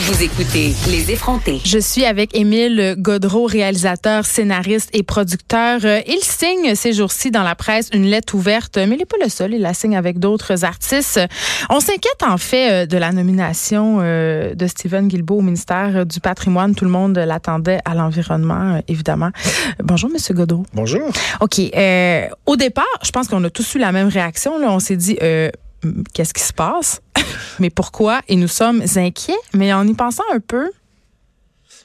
vous écoutez Les effrontés. Je suis avec Émile Godreau, réalisateur, scénariste et producteur. Euh, Il signe ces jours-ci dans la presse une lettre ouverte, mais il n'est pas le seul, il la signe avec d'autres artistes. On s'inquiète en fait euh, de la nomination euh, de Stephen Guilbeault au ministère du patrimoine. Tout le monde l'attendait à l'environnement, évidemment. Bonjour, Monsieur Godreau. Bonjour. OK. Euh, au départ, je pense qu'on a tous eu la même réaction. Là. On s'est dit, euh, qu'est-ce qui se passe? mais pourquoi? Et nous sommes inquiets. Mais en y pensant un peu,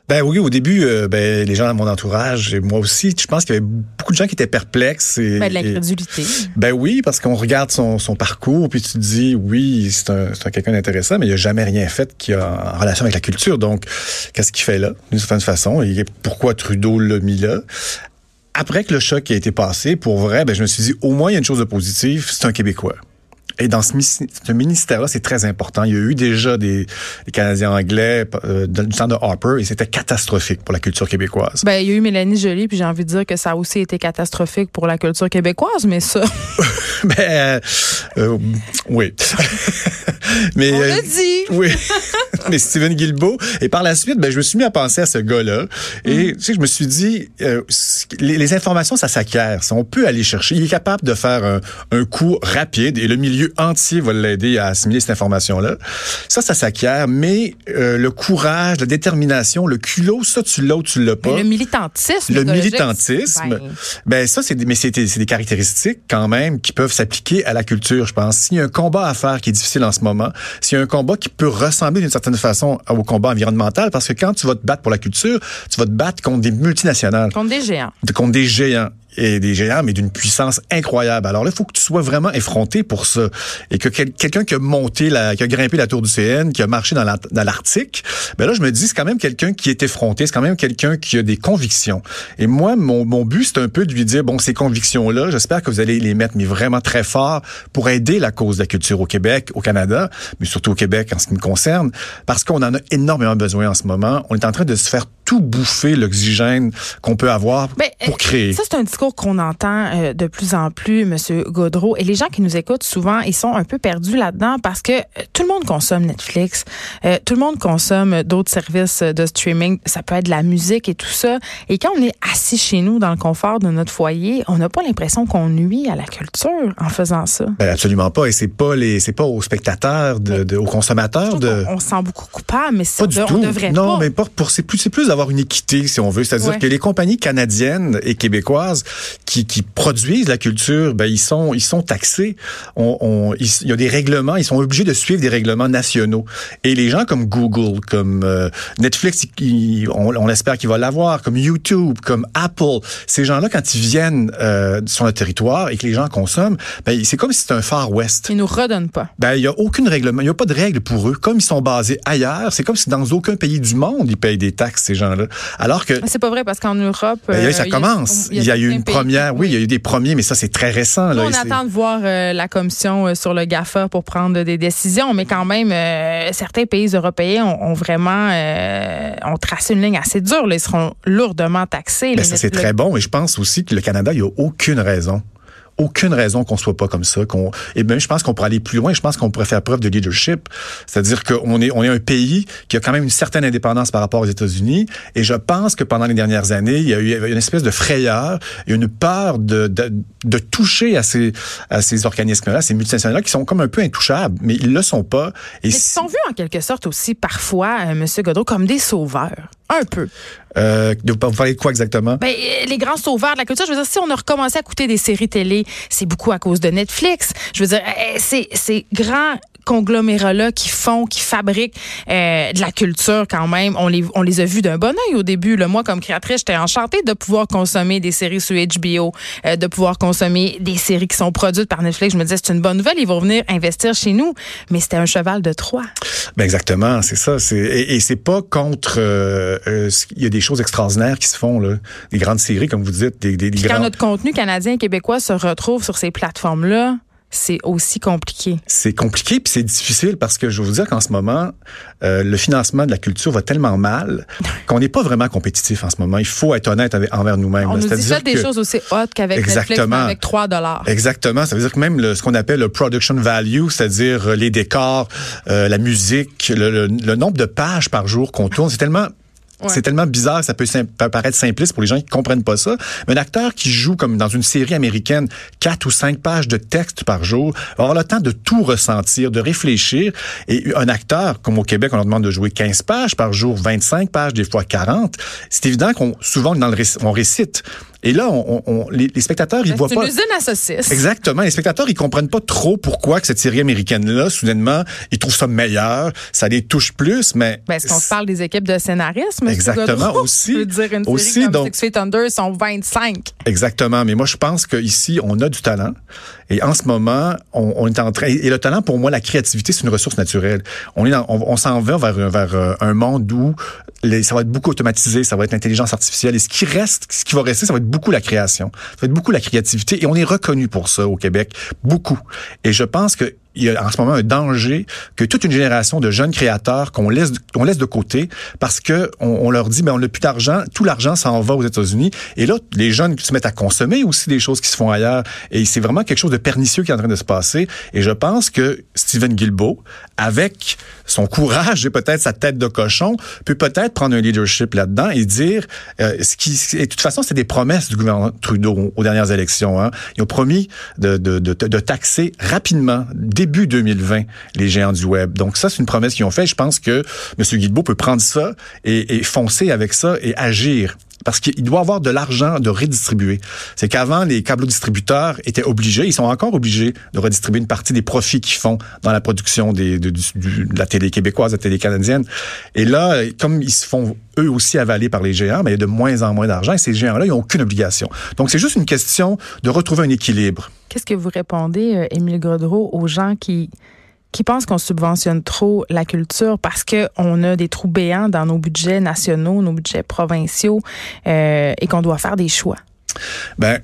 Ben oui, au début, euh, ben, les gens dans mon entourage et moi aussi, je pense qu'il y avait beaucoup de gens qui étaient perplexes. Et, ben, de et- l'incrédulité. ben oui, parce qu'on regarde son, son parcours, puis tu te dis, oui, c'est un, c'est un quelqu'un d'intéressant, mais il n'a jamais rien fait qui a en relation avec la culture. Donc, qu'est-ce qu'il fait là, d'une certaine façon, et pourquoi Trudeau l'a mis là? Après que le choc a été passé, pour vrai, ben, je me suis dit, au moins, il y a une chose de positive, c'est un Québécois. Et dans ce, ministère-là, c'est très important. Il y a eu déjà des, des Canadiens anglais euh, du temps de Harper et c'était catastrophique pour la culture québécoise. Ben, il y a eu Mélanie Joly, puis j'ai envie de dire que ça a aussi été catastrophique pour la culture québécoise, mais ça, Ben, euh, euh, oui. Mais, on euh, l'a dit. Oui. Mais Steven Guilbeault. Et par la suite, ben, je me suis mis à penser à ce gars-là. Et tu sais, je me suis dit, euh, les, les informations, ça s'acquiert. On peut aller chercher. Il est capable de faire un, un coup rapide et le milieu entier va l'aider à assimiler cette information-là. Ça, ça s'acquiert. Mais euh, le courage, la détermination, le culot, ça, tu l'as ou tu l'as pas. Mais le militantisme. Le militantisme, ben, ben ça, c'est des, mais c'est des, c'est des caractéristiques quand même qui peuvent s'appliquer à la culture, je pense. S'il y a un combat à faire qui est difficile en ce moment, s'il y a un combat qui peut ressembler d'une certaine façon au combat environnemental, parce que quand tu vas te battre pour la culture, tu vas te battre contre des multinationales, contre des géants. contre des géants et des géants, mais d'une puissance incroyable. Alors là, il faut que tu sois vraiment effronté pour ça. Et que quel- quelqu'un qui a monté, la, qui a grimpé la tour du CN, qui a marché dans l'Arctique, ben là, je me dis, c'est quand même quelqu'un qui est effronté, c'est quand même quelqu'un qui a des convictions. Et moi, mon, mon but, c'est un peu de lui dire, bon, ces convictions-là, j'espère que vous allez les mettre, mais vraiment très fort, pour aider la cause de la culture au Québec, au Canada, mais surtout au Québec en ce qui me concerne, parce qu'on en a énormément besoin en ce moment. On est en train de se faire tout bouffer l'oxygène qu'on peut avoir Ben, pour euh, créer. Ça, c'est un discours qu'on entend euh, de plus en plus, Monsieur Gaudreau. Et les gens qui nous écoutent souvent, ils sont un peu perdus là-dedans parce que euh, tout le monde consomme Netflix, euh, tout le monde consomme d'autres services de streaming. Ça peut être de la musique et tout ça. Et quand on est assis chez nous dans le confort de notre foyer, on n'a pas l'impression qu'on nuit à la culture en faisant ça. Ben absolument pas. Et c'est pas les, c'est pas aux spectateurs, de, de- aux consommateurs de. qu'on- On, se sent beaucoup coupable, mais ça, Pas du on tout. devrait non, pas. mais pas pour c'est plus c'est plus d'avoir une équité si on veut, c'est-à-dire Ouais. que les compagnies canadiennes et québécoises qui, qui produisent la culture, ben ils sont ils sont taxés. On, on- ils- il y a des règlements, ils sont obligés de suivre des règlements nationaux. Et les gens comme Google, comme euh, Netflix, ils- on, on espère qu'ils vont l'avoir, comme YouTube, comme Apple, ces gens-là quand ils viennent euh, sur le territoire et que les gens consomment, ben c'est comme si c'était un Far West. Ils nous redonnent pas. Ben, il y a aucune règlement, il y a pas de règle pour eux. Comme ils sont basés ailleurs, c'est comme si dans aucun pays du monde ils payent des taxes ces gens-là. Alors que C'est pas vrai parce qu'en Europe, ben, euh, ça commence. Il y a, eu certains une première, oui, il y a eu des premiers, mais ça c'est très récent. Là, on attend de voir euh, la commission euh, sur le GAFA pour prendre des décisions, mais quand même, euh, certains pays européens ont, ont vraiment euh, ont tracé une ligne assez dure. là. Ils seront lourdement taxés. Ben, ça, c'est très bon. Et je pense aussi que le Canada, il n'y a aucune raison. Aucune raison qu'on soit pas comme ça. Qu'on et même je pense qu'on pourrait aller plus loin. Je pense qu'on pourrait faire preuve de leadership. C'est-à-dire qu'on est on est un pays qui a quand même une certaine indépendance par rapport aux États-Unis. Et je pense que pendant les dernières années, il y a eu une espèce de frayeur, et une peur de de, de toucher à ces à ces organismes-là, ces multinationales qui sont comme un peu intouchables, mais ils le sont pas. Et Mais ils sont vus en quelque sorte aussi parfois, euh, Monsieur Godreau, comme des sauveurs. Un peu. Euh, de- vous parlez de quoi exactement? Ben, euh, les grands sauveurs de la culture, je veux dire, si on a recommencé à écouter des séries télé, c'est beaucoup à cause de Netflix. Je veux dire, euh, ces, ces grands conglomérats-là qui font, qui fabriquent euh, de la culture quand même. On les, on les a vus d'un bon oeil au début. Là. Moi, comme créatrice, j'étais enchantée de pouvoir consommer des séries sur HBO, euh, de pouvoir consommer des séries qui sont produites par Netflix. Je me disais, c'est une bonne nouvelle, ils vont venir investir chez nous. Mais c'était un cheval de Troie. Ben exactement, c'est ça. C'est, et, et c'est pas contre... Euh, euh, il y a des choses extraordinaires qui se font, là. des grandes séries, comme vous dites. Des, des, des Puis quand notre contenu canadien et québécois se retrouve sur ces plateformes-là, c'est aussi compliqué. C'est compliqué puis c'est difficile parce que je veux vous dire qu'en ce moment, euh, le financement de la culture va tellement mal qu'on n'est pas vraiment compétitif en ce moment. Il faut être honnête avec- envers nous-mêmes. On là. nous dit des que- choses aussi hautes qu'avec Netflix, avec 3 dollars. Exactement. Ça veut dire que même le, ce qu'on appelle le production value, c'est-à-dire euh, les décors, euh, la musique, le, le- le nombre de pages par jour qu'on tourne, c'est tellement Ouais. C'est tellement bizarre, ça peut sim- paraître simpliste pour les gens qui comprennent pas ça. Mais un acteur qui joue comme dans une série américaine, quatre ou cinq pages de texte par jour, va avoir le temps de tout ressentir, de réfléchir. Et un acteur, comme au Québec, on leur demande de jouer 15 pages par jour, 25 pages, des fois 40. C'est évident qu'on souvent dans le réc- on récite. Et là, on, on- on- les, les spectateurs, ils voient C'est pas. une usine à saucisses. Exactement. Les spectateurs, ils comprennent pas trop pourquoi que cette série américaine-là, soudainement, ils trouvent ça meilleur, ça les touche plus, mais... Ben, est-ce qu'on parle des équipes de scénaristes, M. Exactement, aussi. Veux dire, une Aussi, série comme donc- Six Feet Under, sont 25. Exactement. Mais moi, je pense qu'ici, on a du talent. Et en ce moment, on, on est en train... Et le talent, pour moi, la créativité, c'est une ressource naturelle. On est dans- on, on s'en va vers, vers euh, un monde où les- ça va être beaucoup automatisé, ça va être l'intelligence artificielle. Et ce qui reste, ce qui va rester, ça va être beaucoup la création. Ça va être beaucoup la créativité. Et on est reconnu pour ça au Québec. Beaucoup. Et je pense que il y a en ce moment un danger que toute une génération de jeunes créateurs qu'on laisse qu'on laisse de côté parce que on, on leur dit mais on n'a plus d'argent, tout l'argent s'en va aux États-Unis. Et là les jeunes se mettent à consommer aussi des choses qui se font ailleurs. Et c'est vraiment quelque chose de pernicieux qui est en train de se passer. Et je pense que Steven Guilbeault avec son courage et peut-être sa tête de cochon peut peut-être prendre un leadership là-dedans et dire euh, ce qui et de toute façon c'est des promesses du gouvernement Trudeau aux dernières élections hein. ils ont promis de, de, de, de taxer rapidement début 2020 les géants du web donc ça c'est une promesse qu'ils ont fait je pense que M. Guilbeault peut prendre ça et, foncer avec ça et agir parce qu'il doit avoir de l'argent de redistribuer. C'est qu'avant, les câbles distributeurs étaient obligés, ils sont encore obligés de redistribuer une partie des profits qu'ils font dans la production de, la télé québécoise, de la télé canadienne. Et là, comme ils se font eux aussi avaler par les géants, mais il y a de moins en moins d'argent ces géants-là, ils n'ont aucune obligation. Donc, c'est juste une question de retrouver un équilibre. Qu'est-ce que vous répondez, euh, Émile Godreau, aux gens qui pensent qu'on subventionne trop la culture parce que on a des trous béants dans nos budgets nationaux, nos budgets provinciaux, euh, et qu'on doit faire des choix? Ben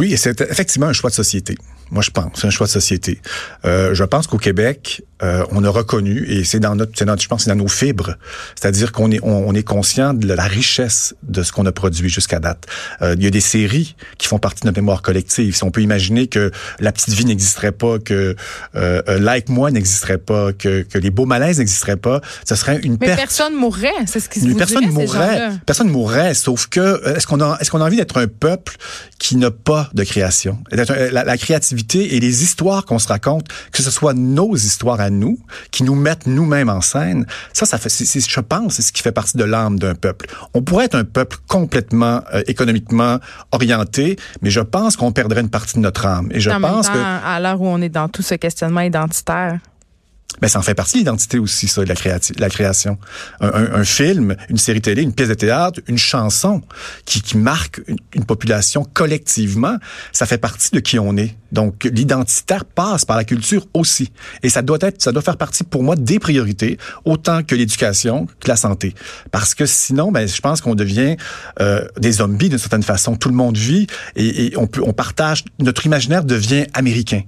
oui, c'est effectivement un choix de société. Moi, je pense, c'est un choix de société. Euh, je pense qu'au Québec, euh, on a reconnu et c'est dans notre, dans, je pense, c'est dans nos fibres. C'est-à-dire qu'on est, on, on est conscient de la richesse de ce qu'on a produit jusqu'à date. Euh, il y a des séries qui font partie de notre mémoire collective. Si on peut imaginer que La Petite Vie n'existerait pas, que Like Moi n'existerait pas, que, que Les Beaux Malaises n'existeraient pas, ce serait une Mais perte. personne mourrait, c'est ce qui se vous personne dirait, ces mourrait. gens-là. Personne mourrait, sauf que est-ce qu'on a est-ce qu'on a envie d'être un peuple qui n'a pas de création? La créativité et les histoires qu'on se raconte, que ce soit nos histoires à nous, qui nous mettent nous-mêmes en scène, ça, ça fait, c'est- je pense, c'est ce qui fait partie de l'âme d'un peuple. On pourrait être un peuple complètement euh, économiquement orienté, mais je pense qu'on perdrait une partie de notre âme. Et je en même pense temps, que à l'heure où on est dans tout ce questionnement identitaire, ben, ça en fait partie de l'identité aussi, ça, de la, créati- la création. Un, un- un film, une série télé, une pièce de théâtre, une chanson qui, qui marque une, une population collectivement, ça fait partie de qui on est. Donc, l'identitaire passe par la culture aussi. Et ça doit être, ça doit faire partie pour moi des priorités, autant que l'éducation, que la santé. Parce que sinon, ben, je pense qu'on devient euh, des zombies d'une certaine façon. Tout le monde vit et, et on peut, on partage, notre imaginaire devient américain.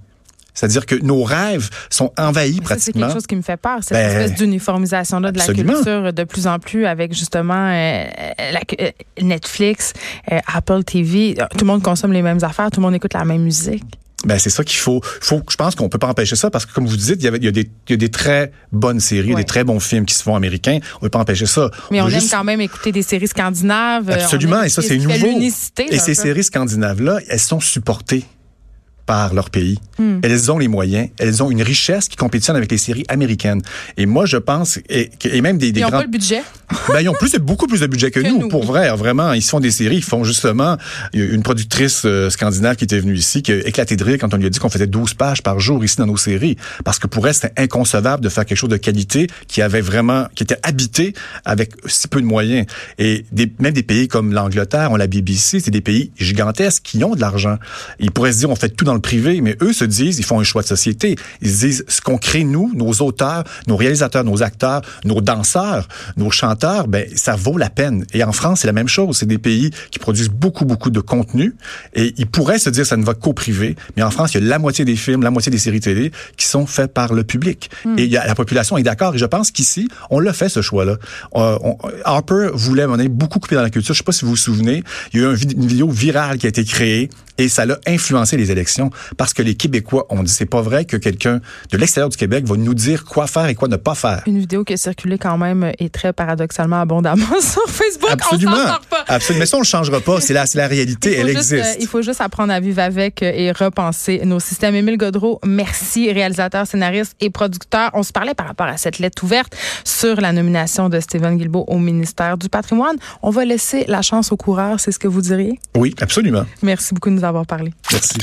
C'est-à-dire que nos rêves sont envahis ça, c'est pratiquement. quelque chose qui me fait peur, cette Ben, espèce d'uniformisation-là de la culture de plus en plus avec justement euh, la- euh, Netflix, euh, Apple TV. Tout le monde consomme les mêmes affaires, tout le monde écoute la même musique. Ben c'est ça qu'il faut. faut. Je pense qu'on peut pas empêcher ça parce que comme vous dites, il y, avait, il y, a, des, il y a des très bonnes séries, Ouais. des très bons films qui se font américains. On peut pas empêcher ça. Mais on, aime juste- quand même écouter des séries scandinaves. Absolument, et ça c'est nouveau. Et ces peu. séries scandinaves là, elles sont supportées par leur pays. Hmm. Elles ont les moyens, elles ont une richesse qui compétitionne avec les séries américaines. Et moi, je pense, et, et même des, des Ils n'ont grands... pas le budget? Ben, ils ont plus, beaucoup plus de budget que, Que nous, nous. pour vrai. Vraiment, ils font des séries. Ils font justement une productrice euh, scandinave qui était venue ici, qui a éclaté de rire quand on lui a dit qu'on faisait 12 pages par jour ici dans nos séries. Parce que pour elle, c'était inconcevable de faire quelque chose de qualité qui avait vraiment, qui était habité avec si peu de moyens. Et des, même des pays comme l'Angleterre, on la BBC, c'est des pays gigantesques qui ont de l'argent. Ils pourraient se dire, on fait tout dans le privé, mais eux se disent, ils font un choix de société. Ils se disent, ce qu'on crée, nous, nos auteurs, nos réalisateurs, nos acteurs, nos danseurs, nos chanteurs, ben, ça vaut la peine. Et en France, c'est la même chose. C'est des pays qui produisent beaucoup, beaucoup de contenu. Et ils pourraient se dire, ça ne va qu'au privé. Mais en France, il y a la moitié des films, la moitié des séries télé qui sont faits par le public. Et il y a, la population est d'accord. Et je pense qu'ici, on l'a fait, ce choix-là. Euh, Harper voulait, on est beaucoup coupé dans la culture. Je sais pas si vous vous souvenez. Il y a eu un une vidéo virale qui a été créée et ça l'a influencé les élections parce que les Québécois ont dit, c'est pas vrai que quelqu'un de l'extérieur du Québec va nous dire quoi faire et quoi ne pas faire. Une vidéo qui a circulé quand même et très paradoxalement abondamment sur Facebook. Absolument. On sort pas. Absolument. Mais ça, on le changera pas. C'est la, la réalité. Elle juste, existe. euh, il faut juste apprendre à vivre avec euh, et repenser nos systèmes. Émile Godreau, merci, réalisateur, scénariste et producteur. On se parlait par rapport à cette lettre ouverte sur la nomination de Stephen Guilbeault au ministère du patrimoine. On va laisser la chance aux coureurs, c'est ce que vous diriez? Oui, absolument. Merci beaucoup de nous avoir parlé. Merci.